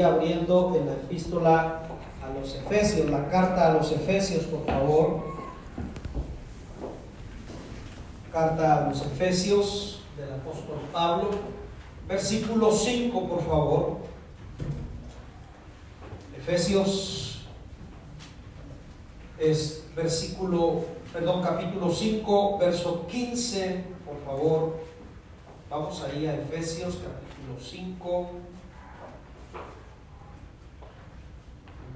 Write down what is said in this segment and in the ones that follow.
abriendo en la epístola a los Efesios, la carta a los Efesios, por favor. Carta a los Efesios del apóstol Pablo, versículo 5, por favor. Efesios es versículo, perdón, capítulo 5, verso 15, por favor. Vamos ahí a Efesios capítulo 5,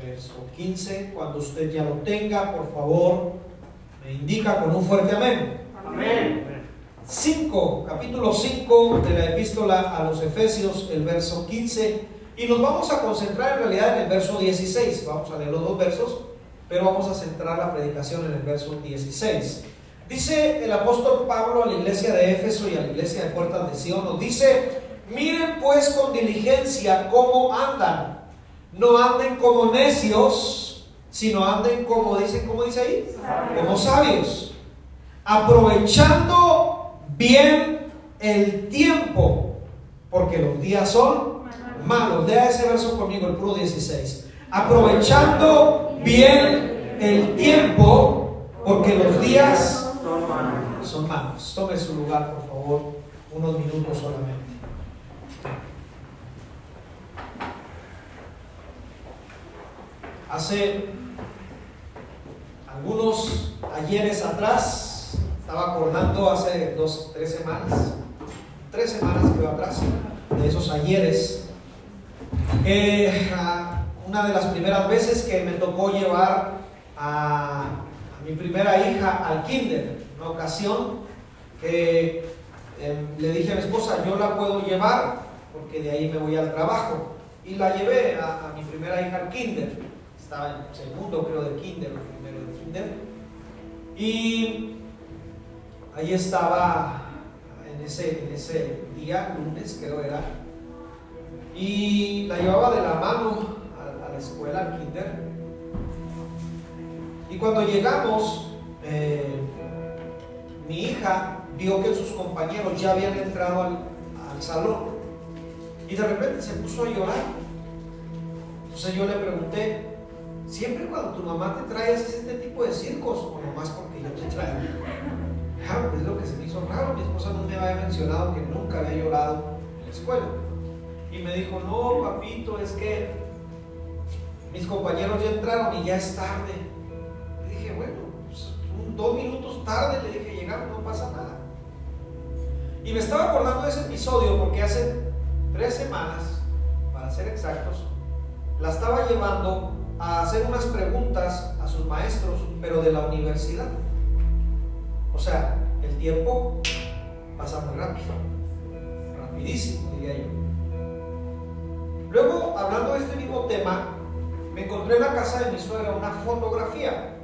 verso 15. Cuando usted ya lo tenga, por favor, me indica con un fuerte amén. Amén. 5, capítulo 5 de la epístola a los Efesios, el verso 15. Y nos vamos a concentrar en realidad en el verso 16. Vamos a leer los dos versos, pero vamos a centrar la predicación en el verso 16. Dice el apóstol Pablo a la iglesia de Éfeso y a la iglesia de Puertas de Sion, nos dice, miren pues con diligencia cómo andan. No anden como necios, sino anden como dice, ¿cómo dice ahí? Como sabios. Aprovechando bien el tiempo, porque los días son malos. Lea ese verso conmigo, el puro 16. Aprovechando bien el tiempo, porque los días Son malos. son malos. Tome su lugar, por favor, unos minutos solamente. Hace algunos ayeres atrás, estaba acordando hace dos, tres semanas, tres semanas que atrás, de esos ayeres, ah, una de las primeras veces que me tocó llevar a, mi primera hija al kinder, una ocasión que eh, le dije a mi esposa, yo la puedo llevar porque de ahí me voy al trabajo. Y la llevé a, a mi primera hija al kinder. Estaba en segundo, creo, de kinder, primero de kinder. Y ahí estaba en ese, en ese día, lunes creo era. Y la llevaba de la mano a, a la escuela, al kinder. Y cuando llegamos, eh, mi hija vio que sus compañeros ya habían entrado al, al salón y de repente se puso a llorar. Entonces yo le pregunté, ¿siempre cuando tu mamá te trae haces este tipo de circos o nomás porque yo te traigo? Ah, es lo que se me hizo raro, mi esposa no me había mencionado que nunca había llorado en la escuela. Y me dijo, no, papito, es que mis compañeros ya entraron y ya es tarde. Le dije, bueno, pues, dos minutos tarde, le dije, llegaron, no pasa nada. Y me estaba acordando de ese episodio porque hace tres semanas, para ser exactos, la estaba llevando a hacer unas preguntas a sus maestros, pero de la universidad. O sea, el tiempo pasa muy rápido, rapidísimo, diría yo. Luego, hablando de este mismo tema, me encontré en la casa de mi suegra una fotografía,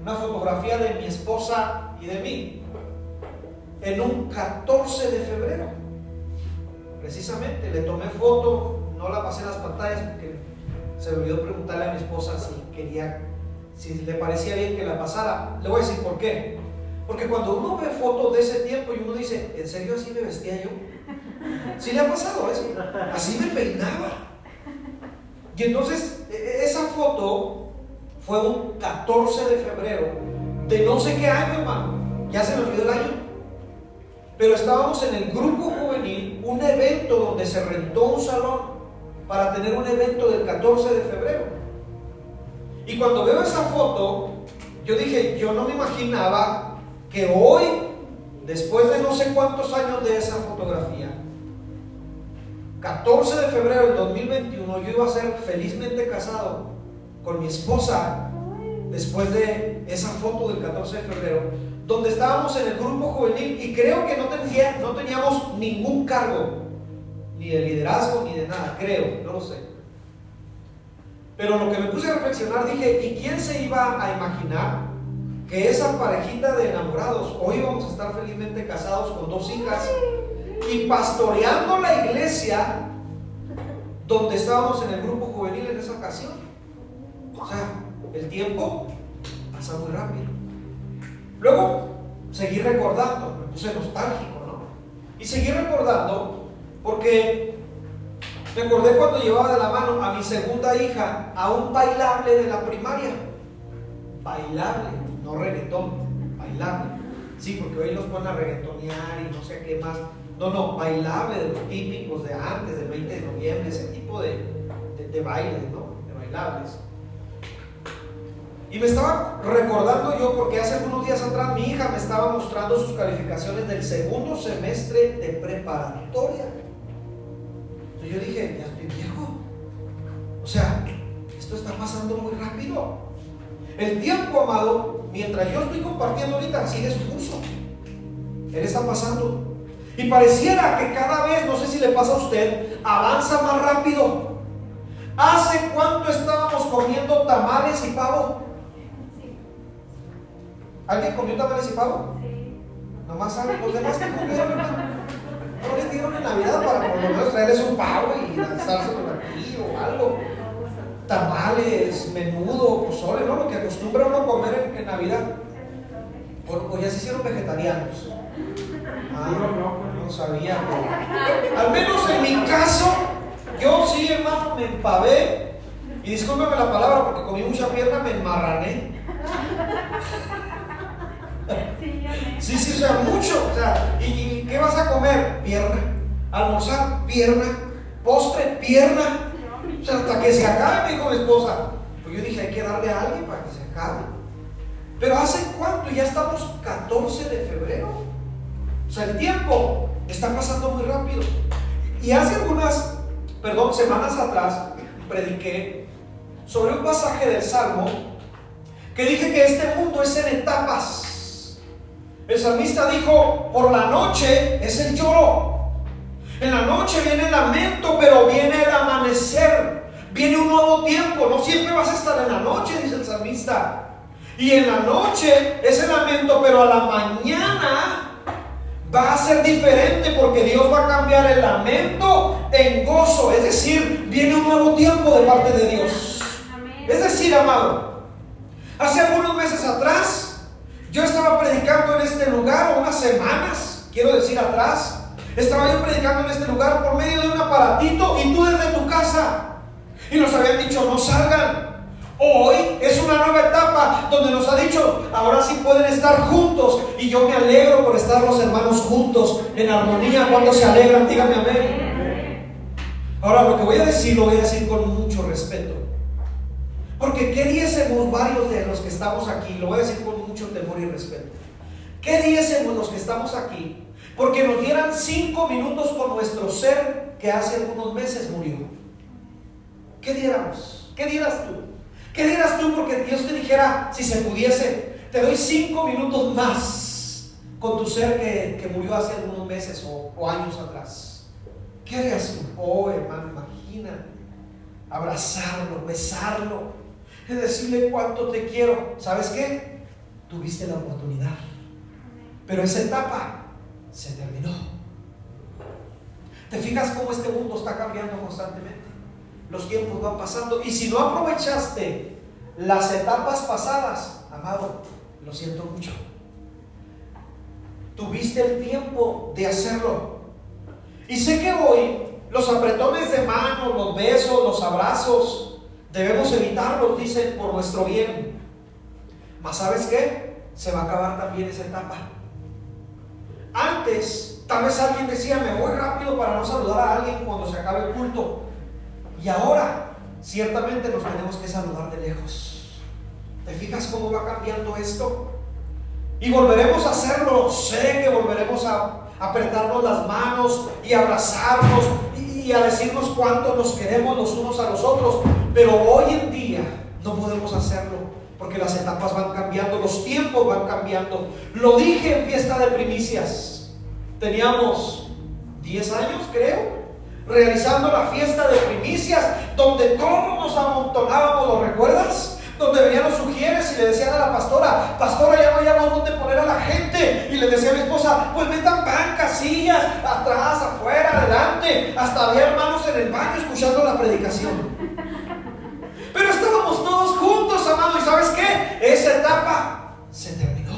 una fotografía de mi esposa y de mí, en un 14 de febrero. Precisamente, le tomé foto, no la pasé las pantallas se me olvidó preguntarle a mi esposa si quería, si le parecía bien que la pasara. Le voy a decir por qué. Porque cuando uno ve fotos de ese tiempo y uno dice, ¿en serio así me vestía yo? ¿Sí le ha pasado eso? Así me peinaba. Y entonces, e- e- esa foto fue un 14 de febrero de no sé qué año, hermano. Ya se me olvidó el año. Pero estábamos en el grupo juvenil, un evento donde se rentó un salón para tener un evento del 14 de febrero. Y cuando veo esa foto, yo dije, yo no me imaginaba que hoy, después de no sé cuántos años de esa fotografía, 14 de febrero del 2021, yo iba a ser felizmente casado con mi esposa después de esa foto del 14 de febrero, donde estábamos en el grupo juvenil y creo que no, no teníamos ningún cargo, ni de liderazgo, ni de nada, creo, no lo sé. Pero lo que me puse a reflexionar, dije, ¿y quién se iba a imaginar que esa parejita de enamorados, hoy íbamos a estar felizmente casados con dos hijas y pastoreando la iglesia donde estábamos en el grupo juvenil en esa ocasión? O sea, el tiempo pasa muy rápido. Luego seguí recordando, me puse nostálgico, ¿no? Y seguí recordando porque Me acordé cuando llevaba de la mano a mi segunda hija a un bailable de la primaria. Bailable, no reggaetón, bailable. Sí, porque hoy los ponen a reggaetonear y no sé qué más. No, no, bailable de los típicos de antes, del 20 de noviembre, ese tipo de, de bailes, ¿no? De bailables. Y me estaba recordando yo, porque hace algunos días atrás mi hija me estaba mostrando sus calificaciones del segundo semestre de preparatoria. Entonces yo dije, ya estoy viejo. O sea, esto está pasando muy rápido. El tiempo, amado, mientras yo estoy compartiendo ahorita, sigue su curso. Él está pasando. Y pareciera que cada vez, no sé si le pasa a usted, avanza más rápido. ¿Hace cuánto estábamos comiendo tamales y pavo? ¿Alguien comió tamales y pavo? Sí. Nomás saben, los demás que comieron, No les dieron en Navidad para por lo menos traerles un pavo y lanzarse por aquí o algo. Tamales, menudo, pozole, ¿no? Lo que acostumbra uno comer en, Navidad. O, ya se hicieron vegetarianos. Ah, no, no sabía. al menos en mi caso, yo sí, hermano, me empavé. Y discúlpeme la palabra porque comí mucha pierna, me enmarrané. Sí, sí, o sea, mucho. O sea, ¿y, qué vas a comer? Pierna. Almorzar, pierna. Postre, pierna. O sea, hasta que se acabe, dijo mi esposa. Pues yo dije, hay que darle a alguien para que se acabe. Pero ¿hace cuánto? Ya estamos 14 de febrero. O sea, el tiempo está pasando muy rápido. Y hace algunas, perdón, semanas atrás, prediqué sobre un pasaje del Salmo que dije que este mundo es en etapas. El salmista dijo, por la noche es el lloro. En la noche viene el lamento, pero viene el amanecer. Viene un nuevo tiempo. No siempre vas a estar en la noche, dice el salmista. Y en la noche es el lamento, pero a la mañana va a ser diferente porque Dios va a cambiar el lamento en gozo. Es decir, viene un nuevo tiempo de parte de Dios. Es decir, amado, hace algunos meses atrás yo estaba predicando en este lugar unas semanas, quiero decir atrás. Estaba yo predicando en este lugar por medio de un aparatito y tú desde tu casa. Y nos habían dicho, no salgan. Hoy es una nueva etapa donde nos ha dicho, ahora sí pueden estar juntos. Y yo me alegro por estar los hermanos juntos, en armonía. Cuando se alegran, dígame amén. Ahora lo que voy a decir lo voy a decir con mucho respeto. Porque ¿qué diésemos varios de los que estamos aquí? Lo voy a decir con mucho temor y respeto. ¿Qué diésemos los que estamos aquí? Porque nos dieran cinco minutos con nuestro ser que hace algunos meses murió. ¿Qué diéramos? ¿Qué dieras tú? ¿Qué dieras tú porque Dios te dijera, si se pudiese, te doy cinco minutos más con tu ser que, murió hace algunos meses o, o años atrás? ¿Qué harías tú? Oh, hermano, imagina abrazarlo, besarlo, es decirle cuánto te quiero. ¿Sabes qué? Tuviste la oportunidad. Pero esa etapa se terminó. ¿Te fijas cómo este mundo está cambiando constantemente? Los tiempos van pasando. Y si no aprovechaste las etapas pasadas, amado, lo siento mucho. Tuviste el tiempo de hacerlo. Y sé que hoy los apretones de mano, los besos, los abrazos, Debemos evitarlos, dicen, por nuestro bien. Mas ¿sabes qué? Se va a acabar también esa etapa. Antes, tal vez alguien decía, me voy rápido para no saludar a alguien cuando se acabe el culto. Y ahora, ciertamente nos tenemos que saludar de lejos. ¿Te fijas cómo va cambiando esto? Y volveremos a hacerlo. Sé que volveremos a apretarnos las manos y abrazarnos y a decirnos cuánto nos queremos los unos a los otros. Pero hoy en día no podemos hacerlo porque las etapas van cambiando, los tiempos van cambiando. Lo dije en fiesta de primicias. Teníamos 10 años, creo, realizando la fiesta de primicias, donde todos nos amontonábamos, ¿lo recuerdas? Donde venían los sugieres y le decían a la pastora, pastora, ya no hayamos dónde poner a la gente. Y le decía a mi esposa, pues metan bancas, sillas, atrás, afuera, adelante. Hasta había hermanos en el baño escuchando la predicación. Pero estábamos todos juntos, amado. ¿Y sabes qué? Esa etapa se terminó.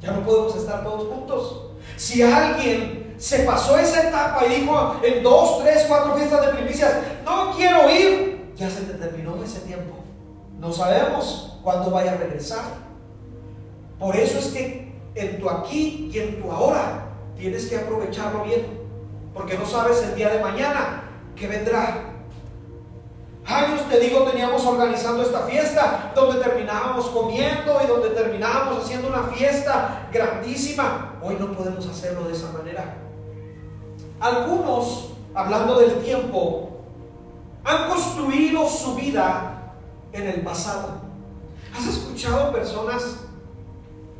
Ya no podemos estar todos juntos. Si alguien se pasó esa etapa y dijo en dos, tres, cuatro fiestas de primicias, no quiero ir, ya se te terminó ese tiempo. No sabemos cuándo vaya a regresar. Por eso es que en tu aquí y en tu ahora tienes que aprovecharlo bien, porque no sabes el día de mañana que vendrá. Años, te digo, teníamos organizando esta fiesta donde terminábamos comiendo y donde terminábamos haciendo una fiesta grandísima. Hoy no podemos hacerlo de esa manera. Algunos, hablando del tiempo, han construido su vida en el pasado. ¿Has escuchado personas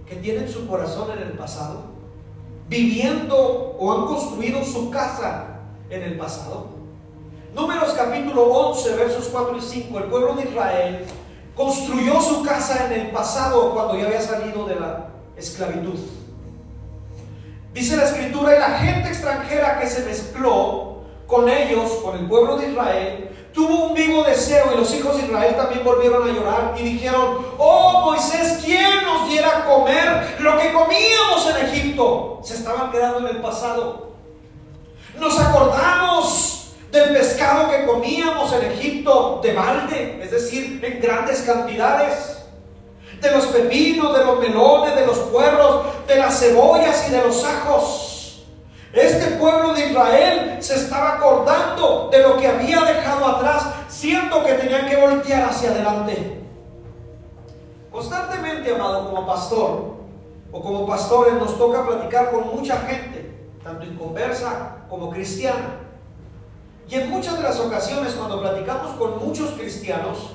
que tienen su corazón en el pasado? Viviendo o han construido su casa en el pasado. Números capítulo 11, versos 4 y 5. El pueblo de Israel construyó su casa en el pasado cuando ya había salido de la esclavitud. Dice la escritura, y la gente extranjera que se mezcló con ellos, con el pueblo de Israel, tuvo un vivo deseo y los hijos de Israel también volvieron a llorar y dijeron, oh Moisés, ¿quién nos diera a comer lo que comíamos en Egipto? Se estaban quedando en el pasado. Nos acordamos del pescado que comíamos en Egipto de balde, es decir, en grandes cantidades de los pepinos, de los melones, de los puerros, de las cebollas y de los ajos. Este pueblo de Israel se estaba acordando de lo que había dejado atrás, siendo que tenían que voltear hacia adelante. Constantemente, amado, como pastor o como pastores, nos toca platicar con mucha gente, tanto en conversa como cristiana. Y en muchas de las ocasiones, cuando platicamos con muchos cristianos,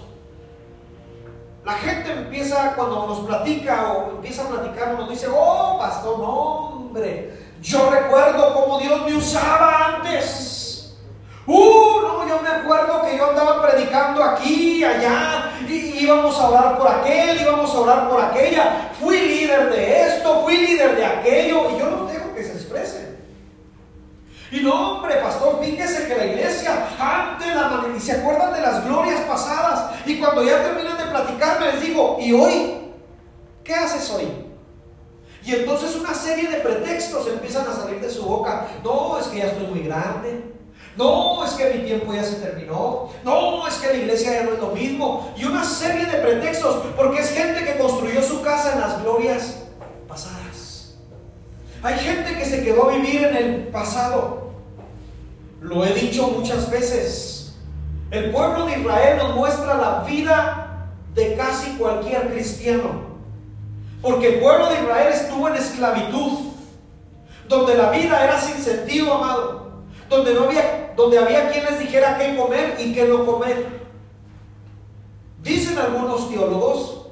la gente empieza, cuando nos platica o empieza a platicar, nos dice, oh, pastor, no, hombre, yo recuerdo cómo Dios me usaba antes. Uh, no, yo me acuerdo que yo andaba predicando aquí, allá, y íbamos a orar por aquel, íbamos a orar por aquella. Fui líder de esto, fui líder de aquello, y yo los dejo que se expresen. Y no, hombre, pastor, fíjese que la iglesia antes la y se acuerdan de las glorias pasadas. Y cuando ya terminan de platicarme, les digo, ¿y hoy? ¿Qué haces hoy? Y entonces una serie de pretextos empiezan a salir de su boca. No, es que ya estoy muy grande. No, es que mi tiempo ya se terminó. No, es que la iglesia ya no es lo mismo. Y una serie de pretextos, porque es gente que construyó su casa en las glorias. Hay gente que se quedó a vivir en el pasado. Lo he dicho muchas veces. El pueblo de Israel nos muestra la vida de casi cualquier cristiano. Porque el pueblo de Israel estuvo en esclavitud, donde la vida era sin sentido, amado, donde no había, donde había quien les dijera qué comer y qué no comer. Dicen algunos teólogos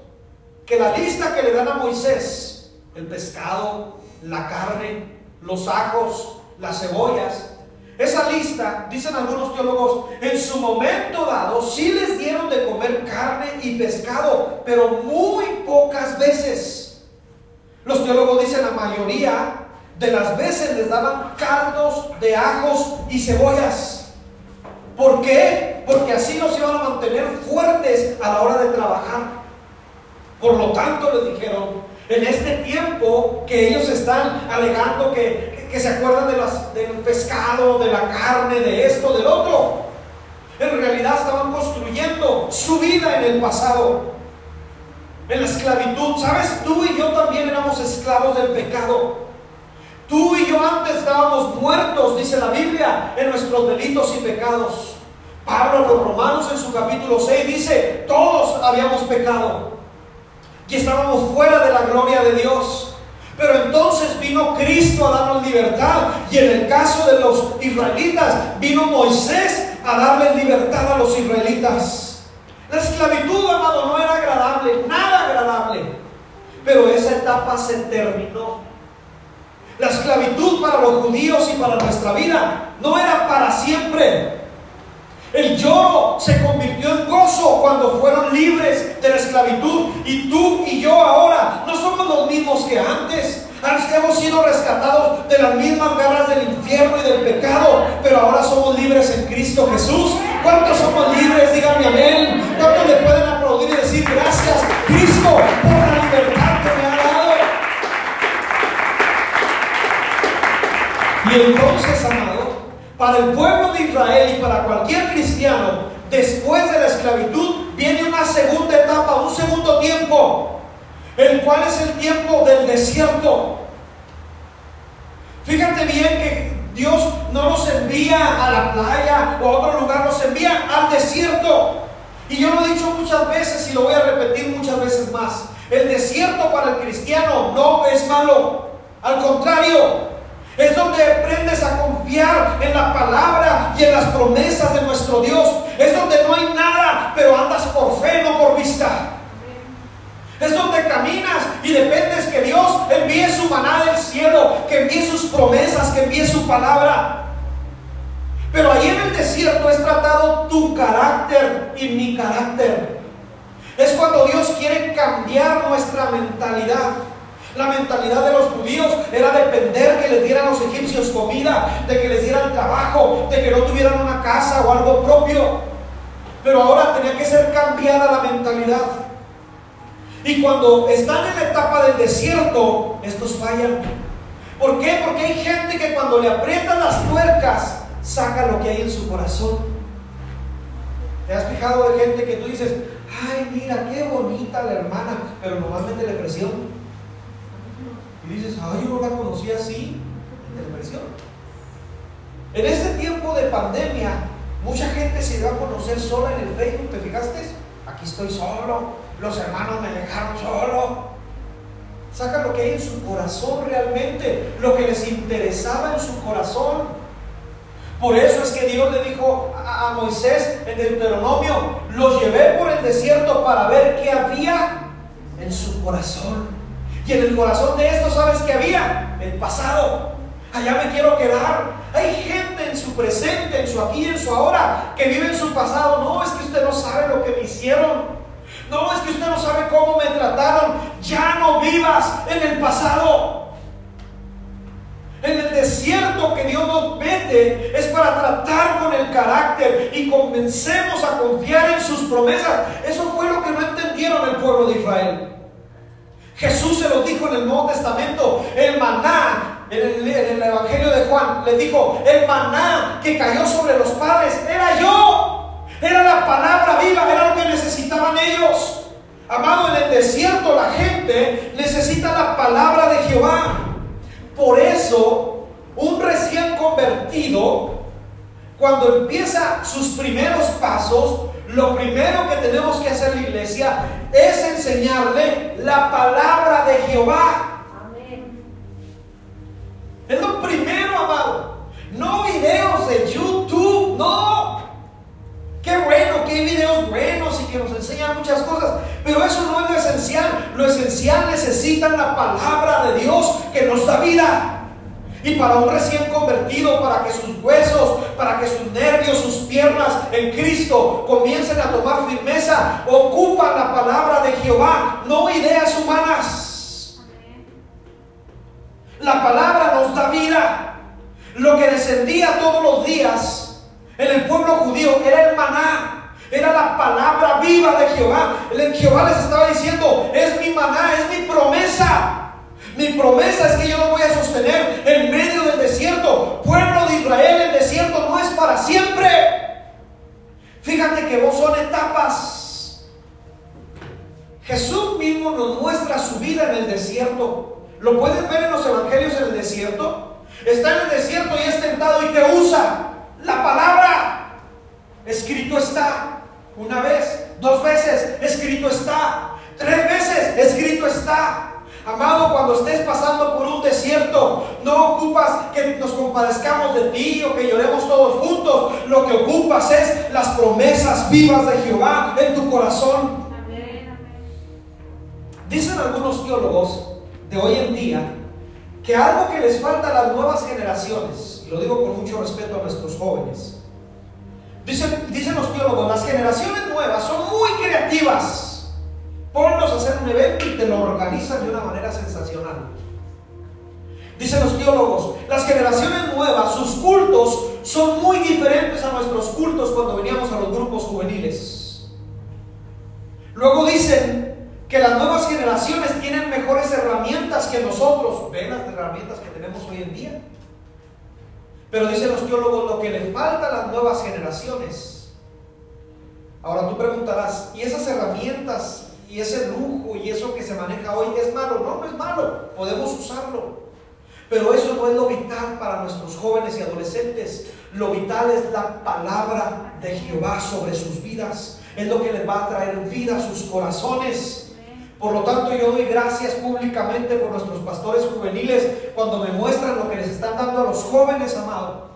que la lista que le dan a Moisés, el pescado, la carne, los ajos, las cebollas, esa lista, dicen algunos teólogos, en su momento dado sí les dieron de comer carne y pescado, pero muy pocas veces. Los teólogos dicen la mayoría de las veces les daban caldos de ajos y cebollas. ¿Por qué? Porque así los iban a mantener fuertes a la hora de trabajar. Por lo tanto, les dijeron, en este tiempo que ellos están alegando que, que se acuerdan de las, del pescado, de la carne, de esto, del otro. En realidad estaban construyendo su vida en el pasado, en la esclavitud. ¿Sabes? Tú y yo también éramos esclavos del pecado. Tú y yo antes estábamos muertos, dice la Biblia, en nuestros delitos y pecados. Pablo los Romanos en su capítulo 6 dice, todos habíamos pecado y estábamos fuera de la gloria de Dios. Pero entonces vino Cristo a darnos libertad. Y en el caso de los israelitas, vino Moisés a darle libertad a los israelitas. La esclavitud, amado, no era agradable, nada agradable. Pero esa etapa se terminó. La esclavitud para los judíos y para nuestra vida no era para siempre. El lloro se convirtió en gozo cuando fueron libres de la esclavitud. Y tú y yo ahora no somos los mismos que antes. Hemos sido rescatados de las mismas garras del infierno y del pecado, pero ahora somos libres en Cristo Jesús. ¿Cuántos somos libres? Díganme amén. ¿Cuántos le pueden aplaudir y decir gracias, Cristo, por la libertad que me ha dado? Y para el pueblo de Israel y para cualquier cristiano, después de la esclavitud viene una segunda etapa, un segundo tiempo, el cual es el tiempo del desierto. Fíjate bien que Dios no nos envía a la playa o a otro lugar, nos envía al desierto. Y yo lo he dicho muchas veces y lo voy a repetir muchas veces más. El desierto para el cristiano no es malo. Al contrario, es donde aprendes a confiar en la palabra y en las promesas de nuestro Dios. Es donde no hay nada, pero andas por fe, no por vista. Es donde caminas y dependes que Dios envíe su maná del cielo, que envíe sus promesas, que envíe su palabra. Pero ahí en el desierto es tratado tu carácter y mi carácter. Es cuando Dios quiere cambiar nuestra mentalidad. La mentalidad de los judíos era depender que les dieran los egipcios comida, de que les dieran trabajo, de que no tuvieran una casa o algo propio. Pero ahora tenía que ser cambiada la mentalidad. Y cuando están en la etapa del desierto, estos fallan. ¿Por qué? Porque hay gente que cuando le aprietan las tuercas, saca lo que hay en su corazón. ¿Te has fijado de gente que tú dices, ay, mira, qué bonita la hermana, pero normalmente depresión? Y dices, ay, yo no la conocí así, en este tiempo de pandemia, mucha gente se dio a conocer sola en el Facebook, ¿te fijaste? Aquí estoy solo, los hermanos me dejaron solo. Saca lo que hay en su corazón realmente, lo que les interesaba en su corazón. Por eso es que Dios le dijo a, Moisés en Deuteronomio, los llevé por el desierto para ver qué había en su corazón. Y en el corazón de esto, ¿sabes qué había? El pasado. Allá me quiero quedar. Hay gente en su presente, en su aquí, en su ahora, que vive en su pasado. No, es que usted no sabe lo que me hicieron. No, es que usted no sabe cómo me trataron. Ya no vivas en el pasado. En el desierto que Dios nos mete es para tratar con el carácter y comencemos a confiar en sus promesas. Eso fue lo que no entendieron el pueblo de Israel. Jesús se lo dijo en el Nuevo Testamento, el maná, en el, en el Evangelio de Juan, le dijo, el maná que cayó sobre los padres era yo. Era la palabra viva, era lo que necesitaban ellos. Amado, en el desierto la gente necesita la palabra de Jehová. Por eso, un recién convertido, cuando empieza sus primeros pasos, lo primero que tenemos que hacer la iglesia es enseñarle la palabra de Jehová. Es lo primero, amado. No videos de YouTube, no. Qué bueno que hay videos buenos y que nos enseñan muchas cosas, pero eso no es lo esencial. Lo esencial necesitan la palabra de Dios que nos da vida. Y para un recién convertido, para que sus huesos, para que sus nervios, sus piernas en Cristo comiencen a tomar firmeza, ocupan la palabra de Jehová, no ideas humanas. La palabra nos da vida. Lo que descendía todos los días en el pueblo judío era el maná, era la palabra viva de Jehová. El Jehová les estaba diciendo, es mi maná, es mi promesa. Mi promesa es que yo lo voy a sostener en medio del desierto. Pueblo de Israel, el desierto no es para siempre. Fíjate que vos son etapas. Jesús mismo nos muestra su vida en el desierto. ¿Lo puedes ver en los evangelios en el desierto? Está en el desierto y es tentado y te usa. La palabra, escrito está. Una vez, dos veces, escrito está. Tres veces, escrito está. Amado, cuando estés pasando por un desierto, no ocupas que nos compadezcamos de ti o que lloremos todos juntos. Lo que ocupas es las promesas vivas de Jehová en tu corazón. Dicen algunos teólogos de hoy en día que algo que les falta a las nuevas generaciones y lo digo con mucho respeto a nuestros jóvenes. Dicen, dicen los teólogos, las generaciones nuevas son muy creativas. Ponlos a hacer un evento y te lo organizan de una manera sensacional. Dicen los teólogos, las generaciones nuevas, sus cultos son muy diferentes a nuestros cultos cuando veníamos a los grupos juveniles. Luego dicen que las nuevas generaciones tienen mejores herramientas que nosotros. Ven las herramientas que tenemos hoy en día. Pero dicen los teólogos, lo que les falta a las nuevas generaciones Ahora tú preguntarás, ¿y esas herramientas y ese lujo y eso que se maneja hoy es malo? No, no es malo, podemos usarlo. Pero eso no es lo vital para nuestros jóvenes y adolescentes. Lo vital es la palabra de Jehová sobre sus vidas. Es lo que les va a traer vida a sus corazones. Por lo tanto, yo doy gracias públicamente por nuestros pastores juveniles cuando me muestran lo que les están dando a los jóvenes, amados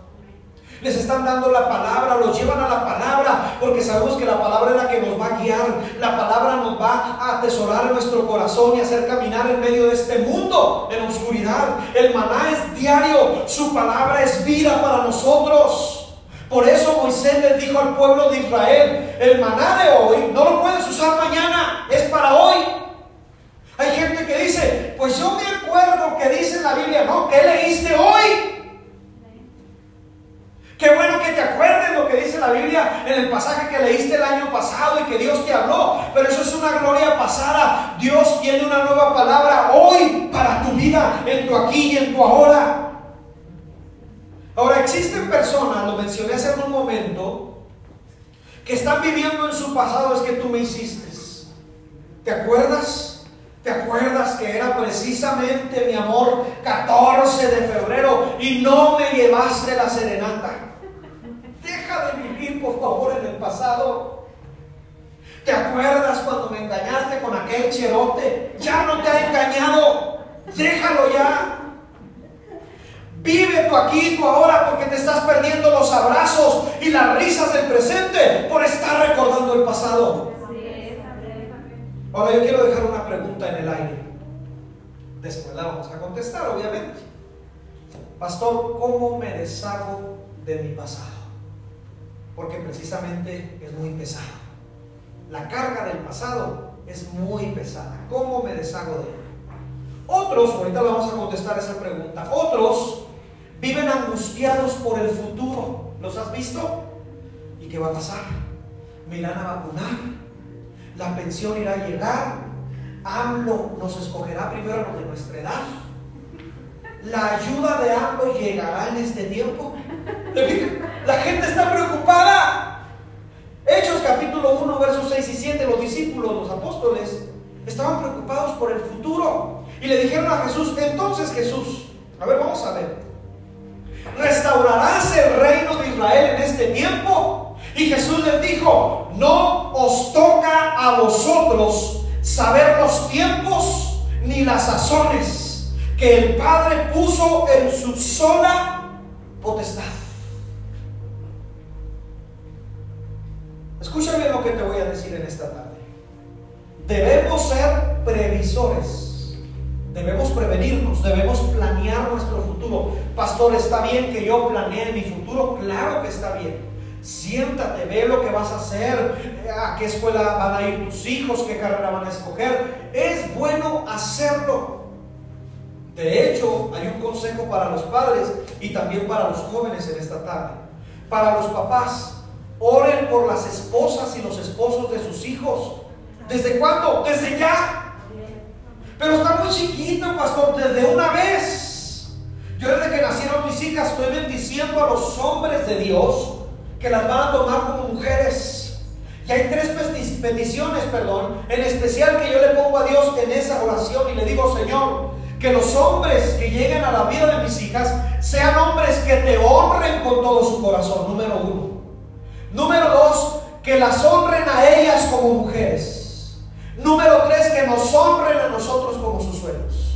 les están dando la palabra, los llevan a la palabra, porque sabemos que la palabra es la que nos va a guiar. La palabra nos va a atesorar nuestro corazón y hacer caminar en medio de este mundo en oscuridad. El maná es diario, su palabra es vida para nosotros. Por eso Moisés les dijo al pueblo de Israel, el maná de hoy no lo puedes usar mañana, es para hoy. Hay gente que dice, pues yo me acuerdo que dice en la Biblia, no, ¿qué leíste hoy? Qué bueno que te acuerdes lo que dice la Biblia en el pasaje que leíste el año pasado y que Dios te habló. Pero eso es una gloria pasada. Dios tiene una nueva palabra hoy para tu vida, en tu aquí y en tu ahora. Ahora existen personas, lo mencioné hace un momento, que están viviendo en su pasado es que tú me hiciste. ¿Te acuerdas? ¿Te acuerdas que era precisamente mi amor 14 de febrero y no me llevaste la serenata? ¿Te acuerdas cuando me engañaste con aquel cherote? Ya no te ha engañado. Déjalo ya. Vive tú aquí, tú ahora, porque te estás perdiendo los abrazos y las risas del presente por estar recordando el pasado. Ahora yo quiero dejar una pregunta en el aire. Después la vamos a contestar, obviamente. Pastor, ¿cómo me deshago de mi pasado? Porque precisamente es muy pesado. La carga del pasado es muy pesada. ¿Cómo me deshago de él? Otros, ahorita vamos a contestar esa pregunta, otros viven angustiados por el futuro. ¿Los has visto? ¿Y qué va a pasar? Me irán a vacunar, la pensión irá a llegar, AMLO nos escogerá primero los de nuestra edad, la ayuda de AMLO llegará en este tiempo. La gente está preocupada. Hechos capítulo 1, versos 6 y 7, los discípulos, los apóstoles, estaban preocupados por el futuro. Y le dijeron a Jesús, entonces Jesús, a ver, vamos a ver, ¿restaurarás el reino de Israel en este tiempo? Y Jesús les dijo, no os toca a vosotros saber los tiempos ni las sazones que el Padre puso en su sola potestad. Escúchame lo que te voy a decir en esta tarde. Debemos ser previsores. Debemos prevenirnos, debemos planear nuestro futuro. Pastor, ¿está bien que yo planee mi futuro? Claro que está bien. Siéntate, ve lo que vas a hacer, a qué escuela van a ir tus hijos, qué carrera van a escoger. Es bueno hacerlo. De hecho, hay un consejo para los padres y también para los jóvenes en esta tarde. Para los papás, Oren por las esposas y los esposos de sus hijos. ¿Desde cuándo? Desde ya. Pero está muy chiquito, pastor, desde una vez. Yo desde que nacieron mis hijas estoy bendiciendo a los hombres de Dios que las van a tomar como mujeres. Y hay tres bendiciones, perdón, en especial que yo le pongo a Dios en esa oración y le digo, Señor, que los hombres que lleguen a la vida de mis hijas sean hombres que te honren con todo su corazón, número uno. Número dos, que las honren a ellas como mujeres. Número tres, que nos honren a nosotros como sus suelos.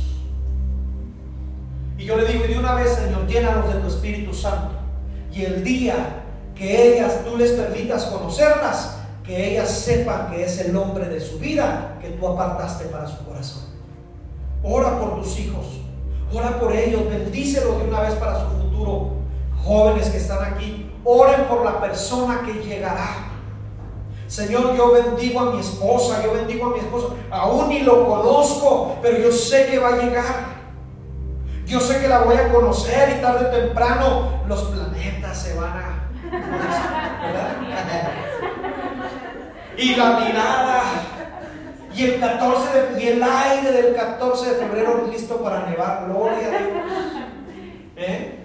Y yo le digo, y de una vez, Señor, llénanos de tu Espíritu Santo. Y el día que ellas, tú les permitas conocerlas, que ellas sepan que es el hombre de su vida que tú apartaste para su corazón. Ora por tus hijos, ora por ellos, bendícelos de una vez para su futuro. Jóvenes que están aquí, Oren por la persona que llegará. Señor, yo bendigo a mi esposa, yo bendigo a mi esposo. Aún ni lo conozco, pero yo sé que va a llegar. Yo sé que la voy a conocer y tarde o temprano los planetas se van a... y la mirada. Y el 14 de, y el aire del 14 de febrero listo para nevar. Gloria a Dios. ¿Eh?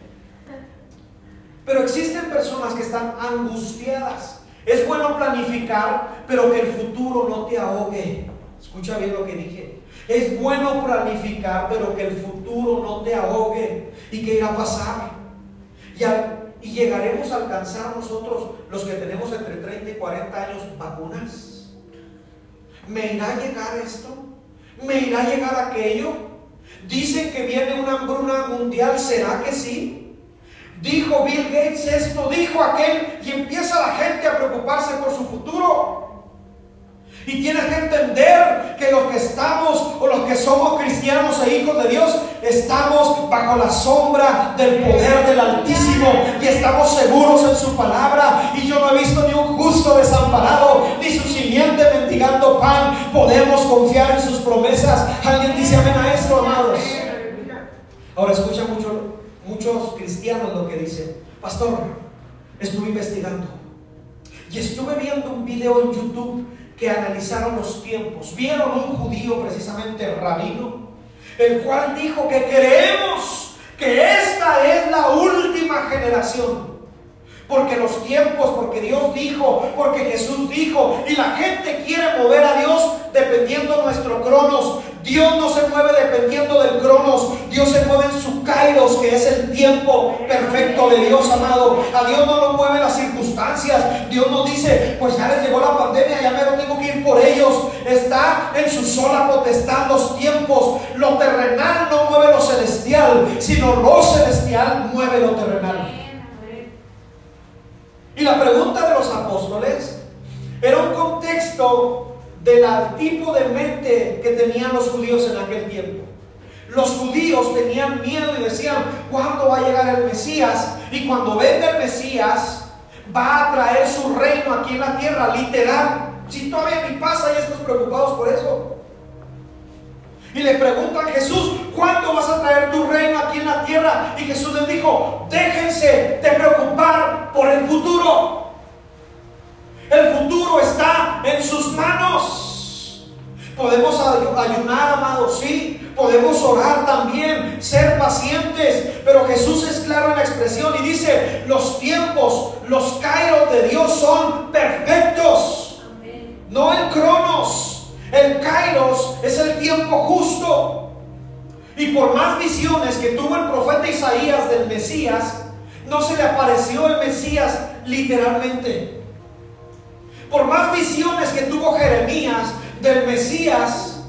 Pero existen personas que están angustiadas. Es bueno planificar, pero que el futuro no te ahogue. Escucha bien lo que dije. Es bueno planificar, pero que el futuro no te ahogue. ¿Y qué irá a pasar? Y, y llegaremos a alcanzar nosotros, los que tenemos entre 30 y 40 años, vacunas. ¿Me irá a llegar esto? ¿Me irá a llegar aquello? Dicen que viene una hambruna mundial, ¿será que sí? Dijo Bill Gates esto, dijo aquel, y empieza la gente a preocuparse por su futuro. Y tienes que entender que los que estamos o los que somos cristianos e hijos de Dios estamos bajo la sombra del poder del Altísimo y estamos seguros en su palabra. Y yo no he visto ni un justo desamparado ni su simiente mendigando pan. Podemos confiar en sus promesas. Alguien dice amén a esto, amados. Ahora escucha mucho, muchos cristianos lo que dicen. Pastor, estuve investigando y estuve viendo un video en YouTube que analizaron los tiempos. Vieron un judío, precisamente rabino, el cual dijo que creemos que esta es la última generación. Porque los tiempos, porque Dios dijo, porque Jesús dijo, y la gente quiere mover a Dios dependiendo de nuestro cronos. Dios no se mueve dependiendo del cronos, Dios se mueve en su kairos, que es el tiempo perfecto de Dios, amado. A Dios no lo mueve las circunstancias. Dios no dice, pues ya les llegó la pandemia, ya me lo tengo que ir por ellos. Está en su sola potestad los tiempos. Lo terrenal no mueve lo celestial, sino lo celestial mueve lo terrenal. Y la pregunta de los apóstoles era un contexto del tipo de mente que tenían los judíos en aquel tiempo. Los judíos tenían miedo y decían, ¿cuándo va a llegar el Mesías? Y cuando venga el Mesías, va a traer su reino aquí en la tierra, literal. Si todavía ni pasa y estamos preocupados por eso. Y le preguntan a Jesús, ¿cuándo vas a traer tu reino aquí en la tierra? Y Jesús les dijo, déjense de preocupar por el futuro. El futuro está en sus manos. Podemos ayunar, amados, sí. Podemos orar también, ser pacientes. Pero Jesús es claro en la expresión y dice, los tiempos, los kairos de Dios son perfectos. No el cronos. El kairos es el tiempo justo. Y por más visiones que tuvo el profeta Isaías del Mesías, no se le apareció el Mesías literalmente. Por más visiones que tuvo Jeremías del Mesías,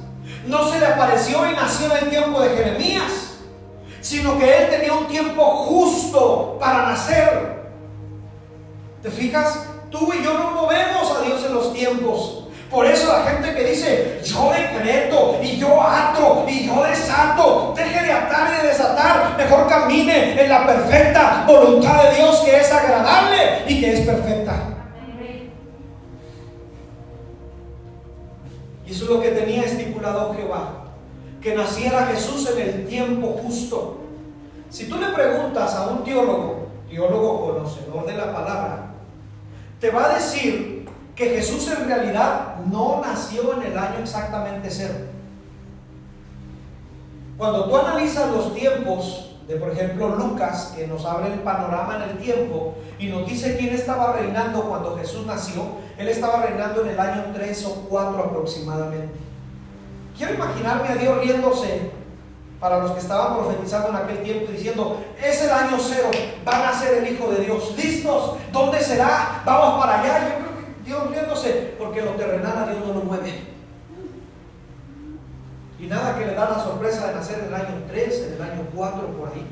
no se le apareció y nació en el tiempo de Jeremías, sino que él tenía un tiempo justo para nacer. ¿Te fijas? Tú y yo no movemos a Dios en los tiempos. Por eso la gente que dice, yo decreto y yo ato y yo desato, deje de atar y de desatar, mejor camine en la perfecta voluntad de Dios que es agradable y que es perfecta. Y eso es lo que tenía estipulado Jehová, que naciera Jesús en el tiempo justo. Si tú le preguntas a un teólogo, teólogo conocedor de la palabra, te va a decir que Jesús en realidad no nació en el año exactamente cero. Cuando tú analizas los tiempos de, por ejemplo, Lucas, que nos abre el panorama en el tiempo y nos dice quién estaba reinando cuando Jesús nació, él estaba reinando en el año 3 o 4 aproximadamente. Quiero imaginarme a Dios riéndose para los que estaban profetizando en aquel tiempo diciendo, es el año cero, van a ser el Hijo de Dios. ¿Listos? ¿Dónde será? Vamos para allá. Yo Dios porque lo terrenal a Dios no lo mueve. Y nada que le da la sorpresa de nacer en el año 3, en el año 4, por ahí.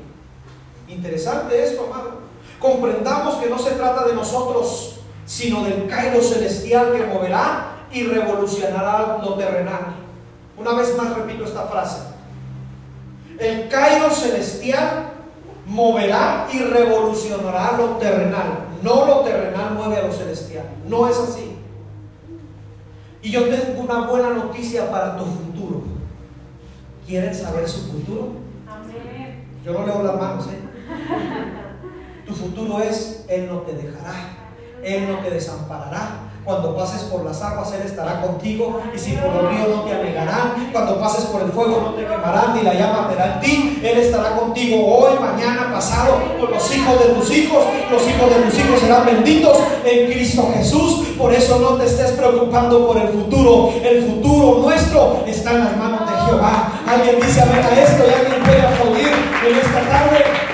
Interesante esto, amado. Comprendamos que no se trata de nosotros, sino del Cairo celestial que moverá y revolucionará lo terrenal. Una vez más repito esta frase. El Cairo celestial moverá y revolucionará lo terrenal. No lo terrenal mueve a lo celestial. No es así. Y yo tengo una buena noticia para tu futuro. ¿Quieren saber su futuro? Yo no leo las manos, ¿eh? Tu futuro es, Él no te dejará, Él no te desamparará. Cuando pases por las aguas, Él estará contigo. Y si por los ríos no te anegarán. Cuando pases por el fuego, no te quemarán, ni la llama arderá en ti. Él estará contigo hoy, mañana, pasado. Con los hijos de tus hijos. Los hijos de tus hijos serán benditos en Cristo Jesús. Por eso no te estés preocupando por el futuro. El futuro nuestro está en las manos de Jehová. Alguien dice amén a esto y alguien puede aplaudir en esta tarde.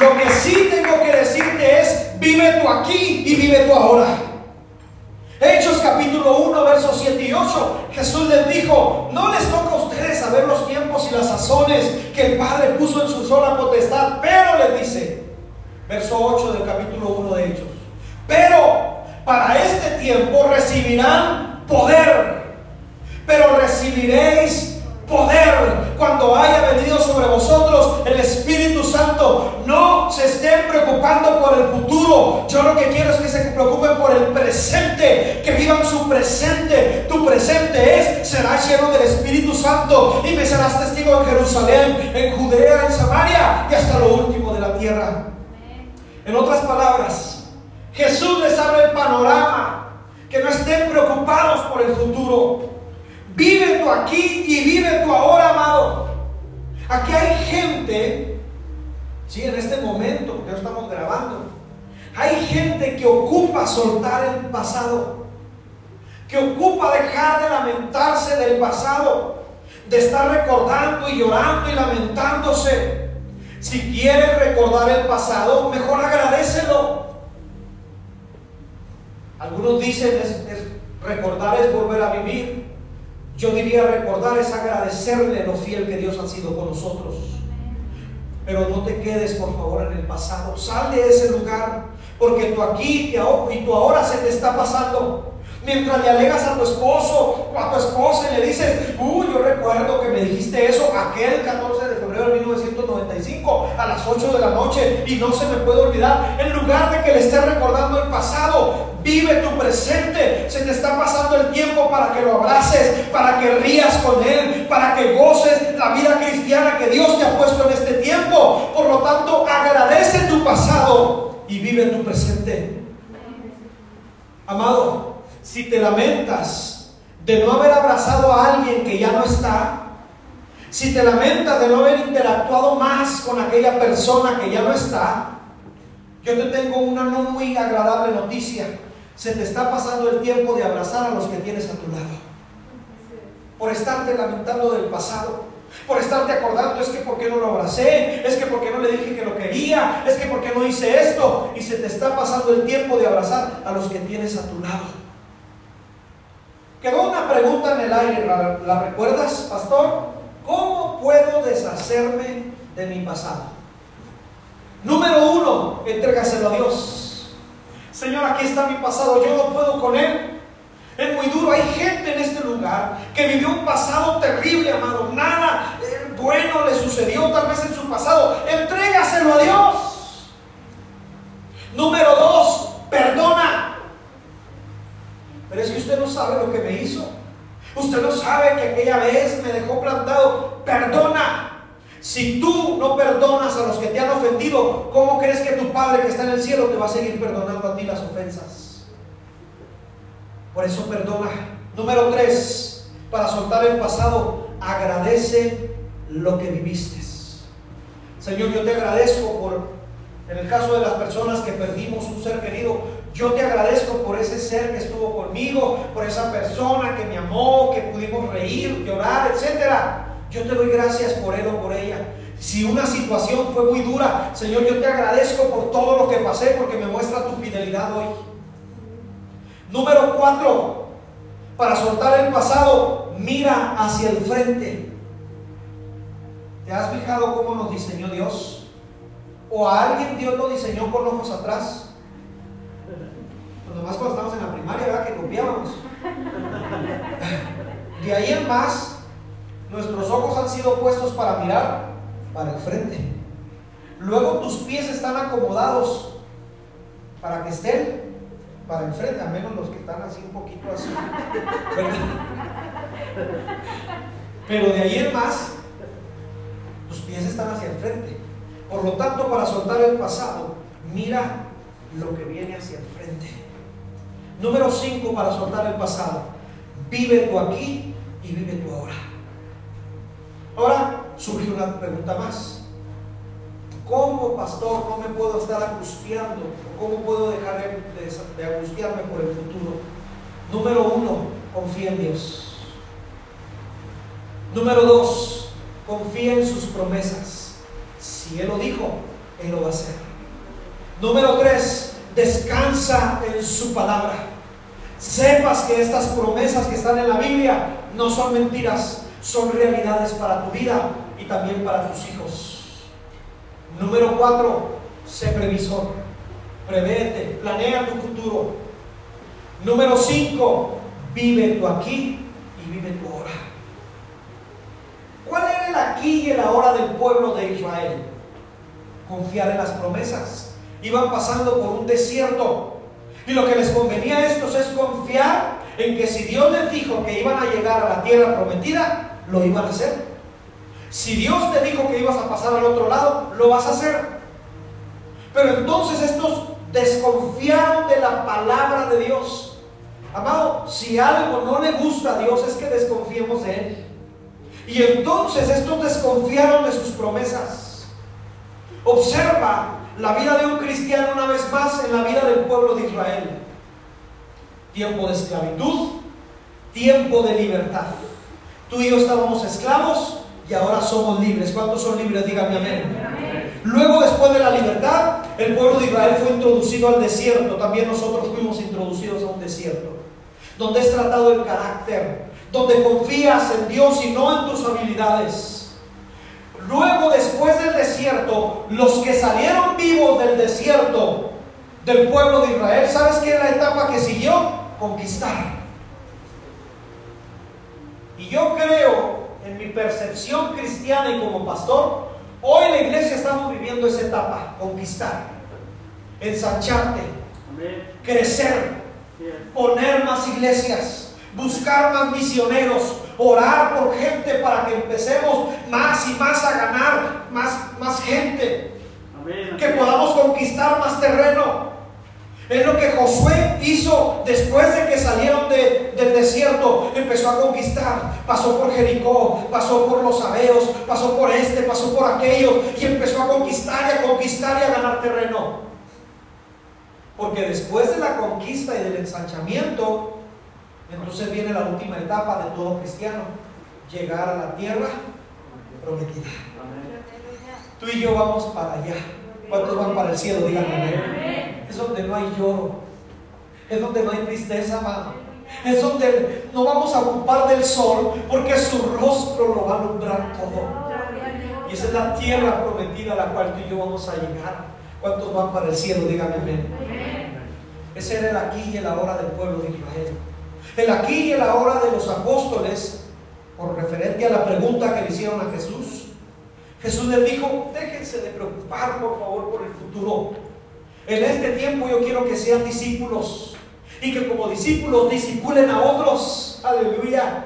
Lo que sí tengo que decirte es, vive tú aquí y vive tú ahora. Hechos capítulo 1, versos 7 y 8. Jesús les dijo, no les toca a ustedes saber los tiempos y las sazones que el Padre puso en su sola potestad, pero les dice, verso 8 del capítulo 1 de Hechos, pero para este tiempo recibirán poder, pero recibiréis poder cuando haya venido sobre vosotros el Espíritu Santo. No se estén preocupando por el futuro. Yo lo que quiero es que se preocupen por el presente, que vivan su presente. Tu presente es, serás lleno del Espíritu Santo y me serás testigo en Jerusalén, en Judea, en Samaria y hasta lo último de la tierra. En otras palabras, Jesús les abre el panorama. Que no estén preocupados por el futuro. Vive tú aquí y vive tú ahora, amado. Aquí hay gente, sí, en este momento, porque estamos grabando, hay gente que ocupa soltar el pasado, que ocupa dejar de lamentarse del pasado, de estar recordando y llorando y lamentándose. Si quieres recordar el pasado, mejor agradecelo. Algunos dicen es, recordar es volver a vivir. Yo diría recordar es agradecerle lo fiel que Dios ha sido con nosotros. Pero no te quedes, por favor, en el pasado. Sal de ese lugar, porque tú aquí y tú ahora se te está pasando. Mientras le alegas a tu esposo o a tu esposa y le dices, uy, yo recuerdo que me dijiste eso aquel 14 de febrero de 1995 a las 8 de la noche y no se me puede olvidar. En lugar de que le estés recordando el pasado, vive tu presente. Se te está pasando el tiempo para que lo abraces, para que rías con él, para que goces la vida cristiana que Dios te ha puesto en este tiempo. Por lo tanto, agradece tu pasado y vive tu presente. Amado, si te lamentas de no haber abrazado a alguien que ya no está, si te lamentas de no haber interactuado más con aquella persona que ya no está, yo te tengo una no muy agradable noticia. Se te está pasando el tiempo de abrazar a los que tienes a tu lado. Por estarte lamentando del pasado. Por estarte acordando, es que por qué no lo abracé, es que por qué no le dije que lo quería, es que por qué no hice esto. Y se te está pasando el tiempo de abrazar a los que tienes a tu lado. Quedó una pregunta en el aire, ¿la, recuerdas, pastor? ¿Cómo puedo deshacerme de mi pasado? Número uno, entrégaselo a Dios. Señor, aquí está mi pasado, yo no puedo con él. Es muy duro. Hay gente en este lugar que vivió un pasado terrible, amado. Nada eh, bueno le sucedió tal vez en su pasado. Entrégaselo a Dios. Número dos, perdona. Pero es que usted no sabe lo que me hizo. Usted no sabe que aquella vez me dejó plantado. Perdona. Si tú no perdonas a los que te han ofendido, ¿cómo crees que tu Padre que está en el cielo te va a seguir perdonando a ti las ofensas? Por eso perdona. Número tres, para soltar el pasado, agradece lo que viviste. Señor, yo te agradezco por, en el caso de las personas que perdimos un ser querido, yo te agradezco por ese ser que estuvo conmigo, por esa persona que me amó, que pudimos reír, llorar, etc. Yo te doy gracias por él o por ella. Si una situación fue muy dura, Señor, yo te agradezco por todo lo que pasé porque me muestra tu fidelidad hoy. Número cuatro, para soltar el pasado, mira hacia el frente. ¿Te has fijado cómo nos diseñó Dios? ¿O a alguien Dios lo diseñó con ojos atrás? Nomás cuando estábamos en la primaria, ¿verdad? Que copiábamos. De ahí en más, nuestros ojos han sido puestos para mirar para el frente. Luego tus pies están acomodados para que estén para el frente, al menos los que están así un poquito así. Pero de ahí en más, tus pies están hacia el frente. Por lo tanto, para soltar el pasado, mira lo que viene hacia el frente. Número 5 para soltar el pasado. Vive tú aquí y vive tú ahora. Ahora surge una pregunta más. ¿Cómo, pastor, no me puedo estar angustiando? ¿Cómo puedo dejar de, de angustiarme por el futuro? Número uno, confía en Dios. Número dos, confía en sus promesas. Si Él lo dijo, Él lo va a hacer. Número tres, descansa en su palabra. Sepas que estas promesas que están en la Biblia no son mentiras, son realidades para tu vida y también para tus hijos. Número cuatro, sé previsor. Prevete, planea tu futuro. Número cinco, vive tú aquí y vive tu ahora. ¿Cuál era el aquí y el ahora del pueblo de Israel? Confiar en las promesas. Iban pasando por un desierto. Y lo que les convenía a estos es confiar en que si Dios les dijo que iban a llegar a la tierra prometida, lo iban a hacer. Si Dios te dijo que ibas a pasar al otro lado, lo vas a hacer. Pero entonces estos desconfiaron de la palabra de Dios. Amado, si algo no le gusta a Dios es que desconfiemos de Él. Y entonces estos desconfiaron de sus promesas. Observa la vida de un cristiano una vez más en la vida del pueblo de Israel. Tiempo de esclavitud, tiempo de libertad. Tú y yo estábamos esclavos y ahora somos libres. ¿Cuántos son libres? Díganme amén. Luego, después de la libertad, el pueblo de Israel fue introducido al desierto. También nosotros fuimos introducidos a un desierto, donde es tratado el carácter, donde confías en Dios y no en tus habilidades. Luego, después del desierto, los que salieron vivos del desierto del pueblo de Israel, ¿sabes qué es la etapa que siguió? Conquistar. Y yo creo, en mi percepción cristiana y como pastor, hoy en la iglesia estamos viviendo esa etapa, conquistar, ensancharte, crecer, poner más iglesias, buscar más misioneros, orar por gente para que empecemos más y más a ganar más, más gente, que podamos conquistar más terreno. Es lo que Josué hizo después de que salieron del desierto. Empezó a conquistar. Pasó por Jericó, pasó por los Abeos, pasó por este, pasó por aquellos. Y empezó a conquistar y a conquistar y a ganar terreno. Porque después de la conquista y del ensanchamiento, entonces viene la última etapa de todo cristiano. Llegar a la tierra prometida. Tú y yo vamos para allá. ¿Cuántos van para el cielo? Díganme. Es donde no hay lloro. Es donde no hay tristeza, amado. Es donde no vamos a ocupar del sol porque su rostro lo va a alumbrar todo. Y esa es la tierra prometida a la cual tú y yo vamos a llegar. ¿Cuántos van para el cielo? Díganme. Ese era el aquí y el ahora del pueblo de Israel. El aquí y el ahora de los apóstoles, por referente a la pregunta que le hicieron a Jesús. Jesús les dijo, déjense de preocupar por favor por el futuro. En este tiempo yo quiero que sean discípulos y que como discípulos discipulen a otros. Aleluya.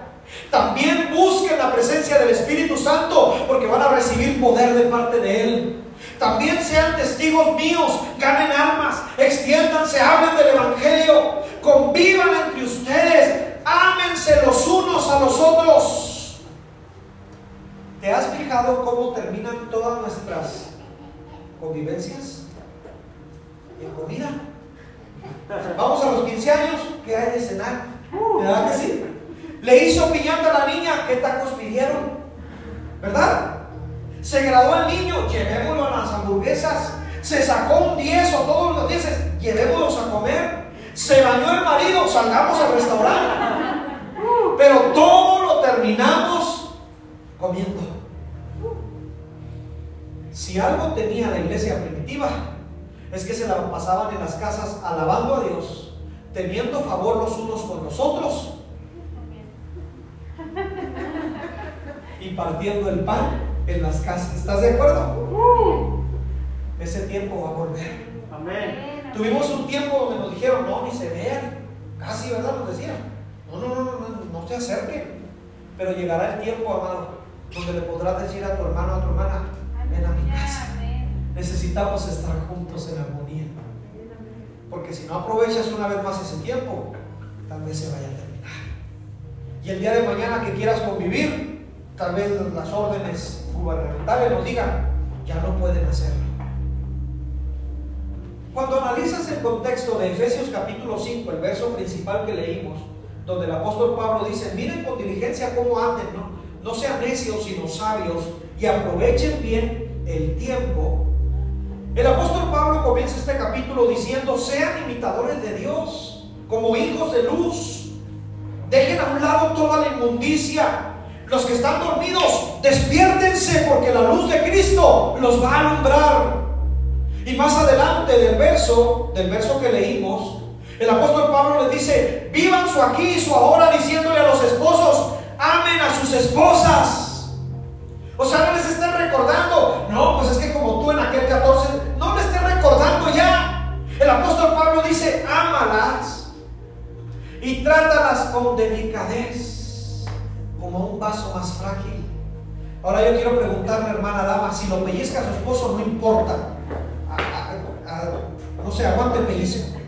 También busquen la presencia del Espíritu Santo porque van a recibir poder de parte de Él. También sean testigos míos, ganen almas, extiéndanse, hablen del Evangelio, convivan ustedes, los unos a los otros. ¿Te has fijado cómo terminan todas nuestras convivencias? En comida. Vamos a los 15 años, ¿qué hay de cenar? ¿Verdad que sí? Le hizo piñata a la niña, ¿qué tacos pidieron? ¿Verdad? Se graduó el niño, llevémoslo a las hamburguesas. Se sacó un 10 o todos los 10, llevémoslos a comer. Se bañó el marido, salgamos al restaurante. Pero todo lo terminamos comiendo. Si algo tenía la iglesia primitiva, es que se la pasaban en las casas alabando a Dios, teniendo favor los unos con los otros y partiendo el pan en las casas. ¿Estás de acuerdo? Ese tiempo va a volver. Amén. Tuvimos un tiempo donde nos dijeron, no, ni se vean. Casi, ¿verdad? Nos decían, no, no, no, no, no, se acerquen. Pero llegará el tiempo, amado, donde le podrás decir a tu hermano, a tu hermana, ven a mi casa. Necesitamos estar juntos en armonía. Porque si no aprovechas una vez más ese tiempo, tal vez se vaya a terminar. Y el día de mañana que quieras convivir, tal vez las órdenes gubernamentales nos digan, ya no pueden hacerlo. Cuando analizas el contexto de Efesios capítulo 5, el verso principal que leímos, donde el apóstol Pablo dice, miren con diligencia cómo anden, ¿no? Sean necios sino sabios y aprovechen bien el tiempo. El apóstol Pablo comienza este capítulo diciendo, sean imitadores de Dios, como hijos de luz. Dejen a un lado toda la inmundicia. Los que están dormidos, despiértense porque la luz de Cristo los va a alumbrar. Y más adelante del verso, del verso que leímos, el apóstol Pablo les dice, vivan su aquí y su ahora diciéndole a los esposos, amen a sus esposas. O sea, no les estén recordando, no, pues es que como tú en aquel 14, no le estén recordando ya. El apóstol Pablo dice, ámalas y trátalas con delicadez, como un vaso más frágil. Ahora yo quiero preguntarme, hermana dama, si lo pellizca a su esposo, no importa. no se aguante el pellizco.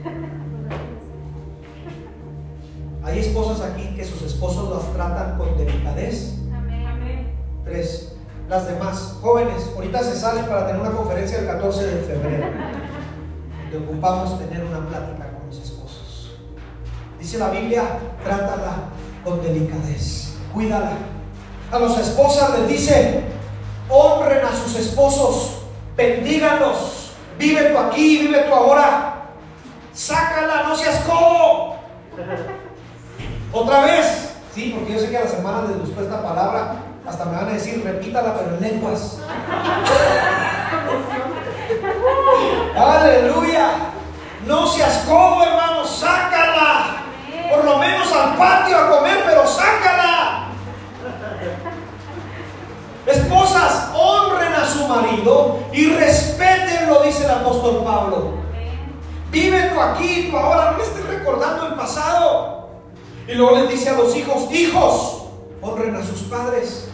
Hay esposas aquí que sus esposos las tratan con delicadez. Amén. Tres. Las demás, jóvenes, ahorita se salen para tener una conferencia el 14 de febrero. Le ocupamos tener una plática con los esposos. Dice la Biblia, trátala con delicadez. Cuídala. A las esposas les dice, honren a sus esposos, bendígalos, vive tú aquí, vive tú ahora. Sácala, no seas como. Otra vez. Sí, porque yo sé que a las hermanas les gustó esta palabra. Hasta me van a decir, repítala, pero en lenguas. Aleluya. No seas como, hermano, sácala. Por lo menos al patio a comer, pero sácala. Esposas, honren a su marido y respétenlo, dice el apóstol Pablo. Vive tú aquí, tú ahora, no le estés recordando el pasado. Y luego les dice a los hijos, hijos, honren a sus padres.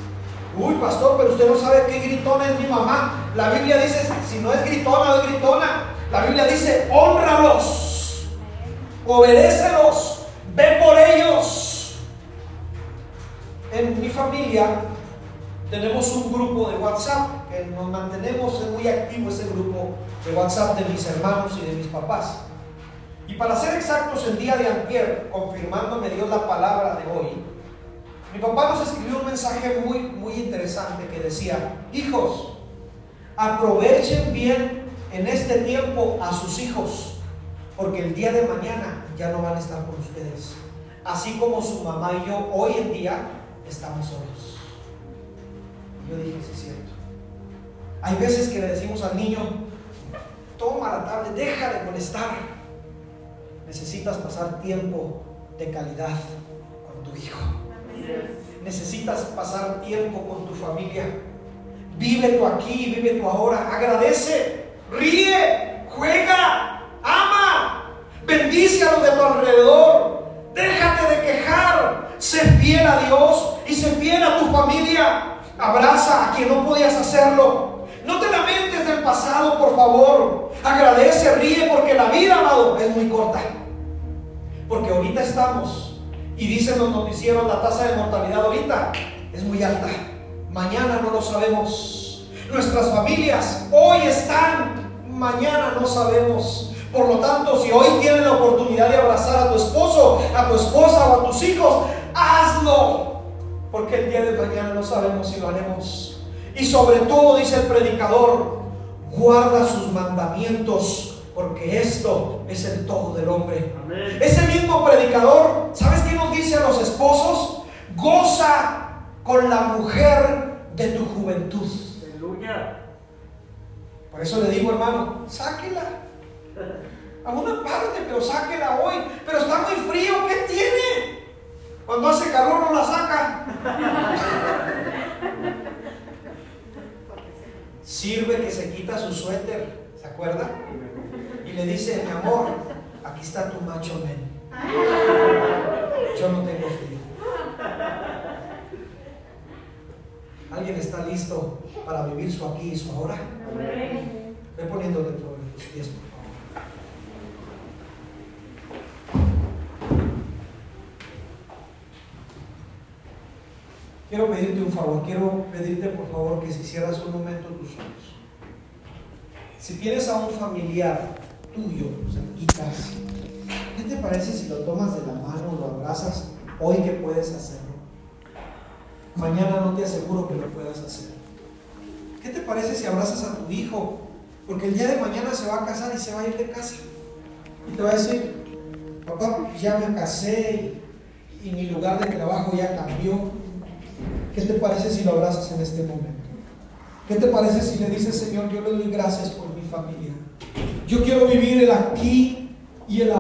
Uy, pastor, pero usted no sabe qué gritona es mi mamá. La Biblia dice, si no es gritona, no es gritona. La Biblia dice, honralos, obedécelos, ve por ellos. En mi familia tenemos un grupo de WhatsApp que nos mantenemos muy activo ese grupo de WhatsApp de mis hermanos y de mis papás. Y para ser exactos, el día de antier, confirmándome Dios la palabra de hoy, mi papá nos escribió un mensaje muy, muy interesante que decía, hijos, aprovechen bien en este tiempo a sus hijos, porque el día de mañana ya no van a estar con ustedes. Así como su mamá y yo hoy en día estamos solos. Y yo dije, sí es cierto. Hay veces que le decimos al niño, toma la tablet, deja de molestar necesitas pasar tiempo de calidad con tu hijo. Necesitas pasar tiempo con tu familia. Vive tú aquí, vive tú ahora. Agradece, ríe, juega, ama. Bendice a los de tu alrededor. Déjate de quejar. Sé fiel a Dios y sé fiel a tu familia. Abraza a quien no podías hacerlo. No te lamentes del pasado, por favor. Agradece, ríe, porque la vida, amado, es muy corta. Porque ahorita estamos, y dicen los noticieros, la tasa de mortalidad ahorita es muy alta. Mañana no lo sabemos. Nuestras familias hoy están, mañana no sabemos. Por lo tanto, si hoy tienes la oportunidad de abrazar a tu esposo, a tu esposa o a tus hijos, hazlo. Porque el día de mañana no sabemos si lo haremos. Y sobre todo, dice el predicador, guarda sus mandamientos porque esto es el todo del hombre. Ese mismo predicador, ¿sabes qué nos dice a los esposos? Goza con la mujer de tu juventud. Aleluya. Por eso le digo, hermano, sáquela. A una parte, pero sáquela hoy. Pero está muy frío, ¿qué tiene? Cuando hace calor no la saca. Sirve que se quita su suéter, ¿se acuerda? y le dice, mi amor, aquí está tu macho men. Yo no tengo frío. ¿Alguien está listo para vivir su aquí y su ahora? Ve de tus pies, quiero pedirte un favor, quiero pedirte por favor que si cierras un momento tus ojos. Si tienes a un familiar tuyo cerquitas, ¿qué te parece si lo tomas de la mano, lo abrazas hoy que puedes hacerlo? Mañana no te aseguro que lo puedas hacer. ¿Qué te parece si abrazas a tu hijo? Porque el día de mañana se va a casar y se va a ir de casa. Y te va a decir, papá, ya me casé y, mi lugar de trabajo ya cambió. ¿Qué te parece si lo abrazas en este momento? ¿Qué te parece si le dices, Señor, yo le doy gracias por mi familia? Yo quiero vivir el aquí y el ahora.